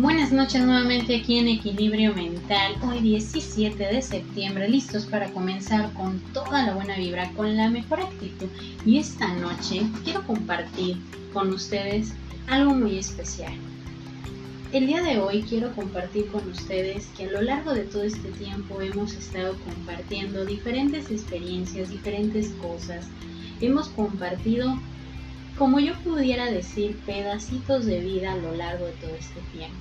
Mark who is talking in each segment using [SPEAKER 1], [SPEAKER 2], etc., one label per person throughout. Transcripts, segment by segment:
[SPEAKER 1] Buenas noches nuevamente aquí en Equilibrio Mental, hoy 17 de septiembre, listos para comenzar con toda la buena vibra, con la mejor actitud. Y esta noche quiero compartir con ustedes algo muy especial. El día de hoy quiero compartir con ustedes que a lo largo de todo este tiempo hemos estado compartiendo diferentes experiencias, diferentes cosas. Hemos compartido como yo pudiera decir, pedacitos de vida a lo largo de todo este tiempo.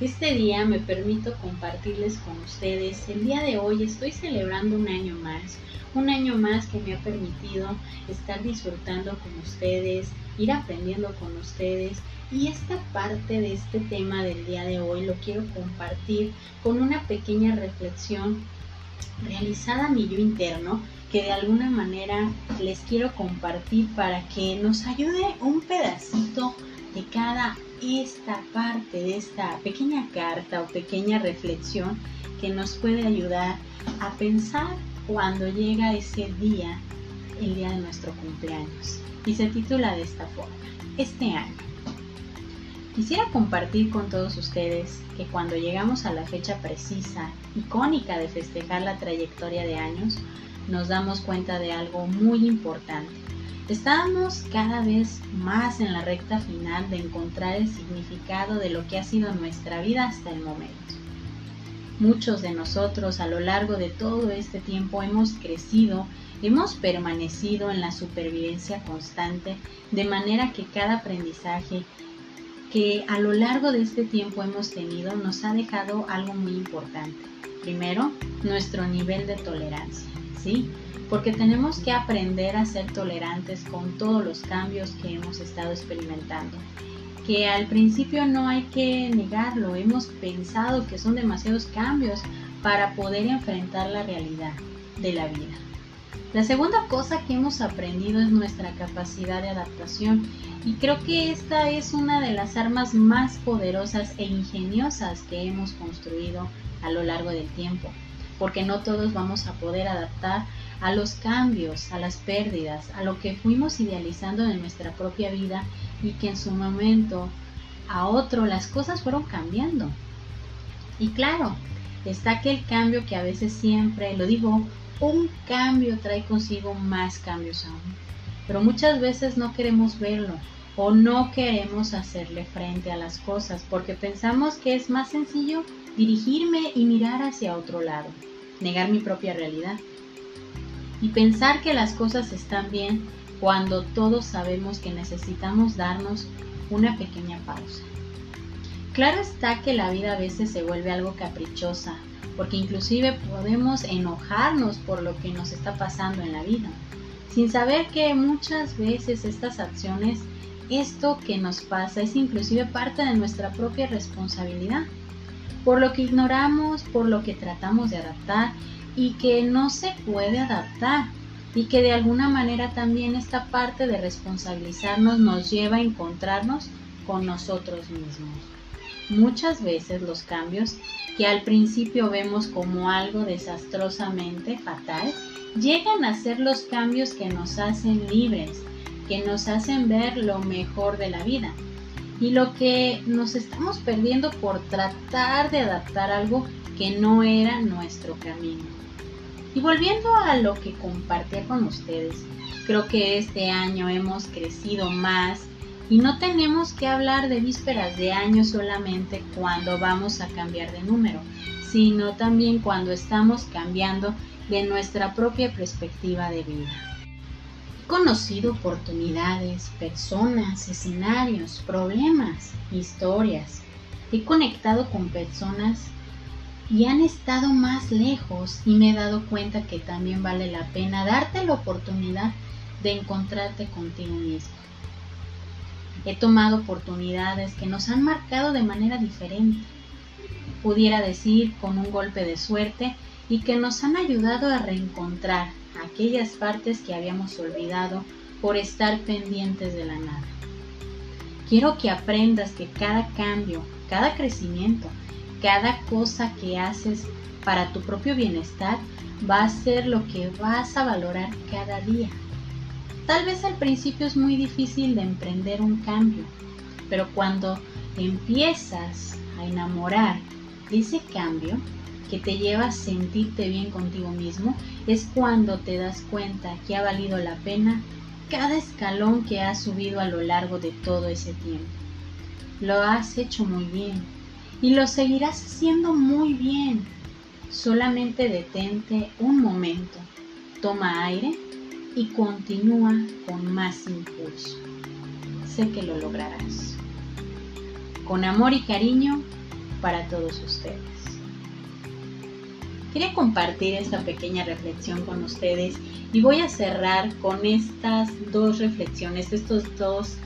[SPEAKER 1] Este día me permito compartirles con ustedes. El día de hoy estoy celebrando un año más, un año más que me ha permitido estar disfrutando con ustedes, ir aprendiendo con ustedes. Y esta parte de este tema del día de hoy lo quiero compartir con una pequeña reflexión realizada mi yo interno que de alguna manera les quiero compartir para que nos ayude un pedacito de cada esta parte de esta pequeña carta o pequeña reflexión que nos puede ayudar a pensar cuando llega ese día, el día de nuestro cumpleaños. Y se titula de esta forma, este año. Quisiera compartir con todos ustedes que cuando llegamos a la fecha precisa, icónica de festejar la trayectoria de años, nos damos cuenta de algo muy importante. Estamos cada vez más en la recta final de encontrar el significado de lo que ha sido nuestra vida hasta el momento. Muchos de nosotros a lo largo de todo este tiempo hemos crecido, hemos permanecido en la supervivencia constante, de manera que cada aprendizaje que a lo largo de este tiempo hemos tenido nos ha dejado algo muy importante. Primero, nuestro nivel de tolerancia. ¿sí? Porque tenemos que aprender a ser tolerantes con todos los cambios que hemos estado experimentando. Que al principio no hay que negarlo, hemos pensado que son demasiados cambios para poder enfrentar la realidad de la vida. La segunda cosa que hemos aprendido es nuestra capacidad de adaptación y creo que esta es una de las armas más poderosas e ingeniosas que hemos construido a lo largo del tiempo porque no todos vamos a poder adaptar a los cambios, a las pérdidas, a lo que fuimos idealizando en nuestra propia vida y que en su momento a otro las cosas fueron cambiando. Y claro, está aquel cambio que a veces siempre, lo digo, un cambio trae consigo más cambios aún. Pero muchas veces no queremos verlo o no queremos hacerle frente a las cosas porque pensamos que es más sencillo dirigirme y mirar hacia otro lado negar mi propia realidad y pensar que las cosas están bien cuando todos sabemos que necesitamos darnos una pequeña pausa. Claro está que la vida a veces se vuelve algo caprichosa, porque inclusive podemos enojarnos por lo que nos está pasando en la vida, sin saber que muchas veces estas acciones, esto que nos pasa es inclusive parte de nuestra propia responsabilidad por lo que ignoramos, por lo que tratamos de adaptar y que no se puede adaptar y que de alguna manera también esta parte de responsabilizarnos nos lleva a encontrarnos con nosotros mismos. Muchas veces los cambios que al principio vemos como algo desastrosamente fatal, llegan a ser los cambios que nos hacen libres, que nos hacen ver lo mejor de la vida y lo que nos estamos perdiendo por tratar de adaptar algo que no era nuestro camino. Y volviendo a lo que compartía con ustedes, creo que este año hemos crecido más y no tenemos que hablar de vísperas de año solamente cuando vamos a cambiar de número, sino también cuando estamos cambiando de nuestra propia perspectiva de vida conocido oportunidades, personas, escenarios, problemas, historias. He conectado con personas y han estado más lejos y me he dado cuenta que también vale la pena darte la oportunidad de encontrarte contigo mismo. He tomado oportunidades que nos han marcado de manera diferente, pudiera decir con un golpe de suerte y que nos han ayudado a reencontrar aquellas partes que habíamos olvidado por estar pendientes de la nada. Quiero que aprendas que cada cambio, cada crecimiento, cada cosa que haces para tu propio bienestar va a ser lo que vas a valorar cada día. Tal vez al principio es muy difícil de emprender un cambio, pero cuando empiezas a enamorar ese cambio que te lleva a sentirte bien contigo mismo, es cuando te das cuenta que ha valido la pena cada escalón que has subido a lo largo de todo ese tiempo. Lo has hecho muy bien y lo seguirás haciendo muy bien. Solamente detente un momento, toma aire y continúa con más impulso. Sé que lo lograrás. Con amor y cariño para todos ustedes. Quería compartir esta pequeña reflexión con ustedes y voy a cerrar con estas dos reflexiones, estos dos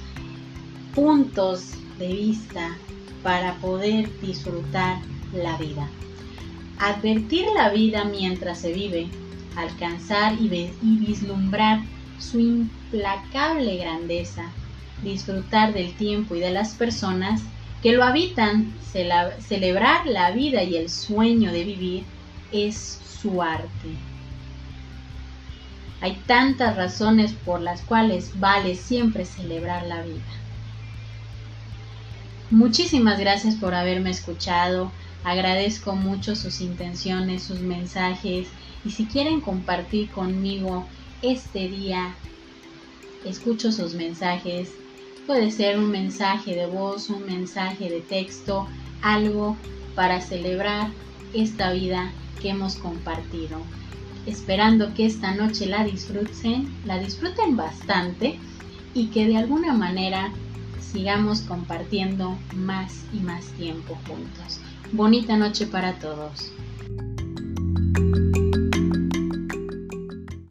[SPEAKER 1] puntos de vista para poder disfrutar la vida. Advertir la vida mientras se vive, alcanzar y, vislumbrar su implacable grandeza, disfrutar del tiempo y de las personas que lo habitan, celebrar la vida y el sueño de vivir es su arte. Hay tantas razones por las cuales vale siempre celebrar la vida. Muchísimas gracias por haberme escuchado. Agradezco mucho sus intenciones, sus mensajes y si quieren compartir conmigo este día, escucho sus mensajes. Puede ser un mensaje de voz, un mensaje de texto, algo para celebrar esta vida que hemos compartido. Esperando que esta noche la disfruten, la disfruten bastante y que de alguna manera sigamos compartiendo más y más tiempo juntos. Bonita noche para todos.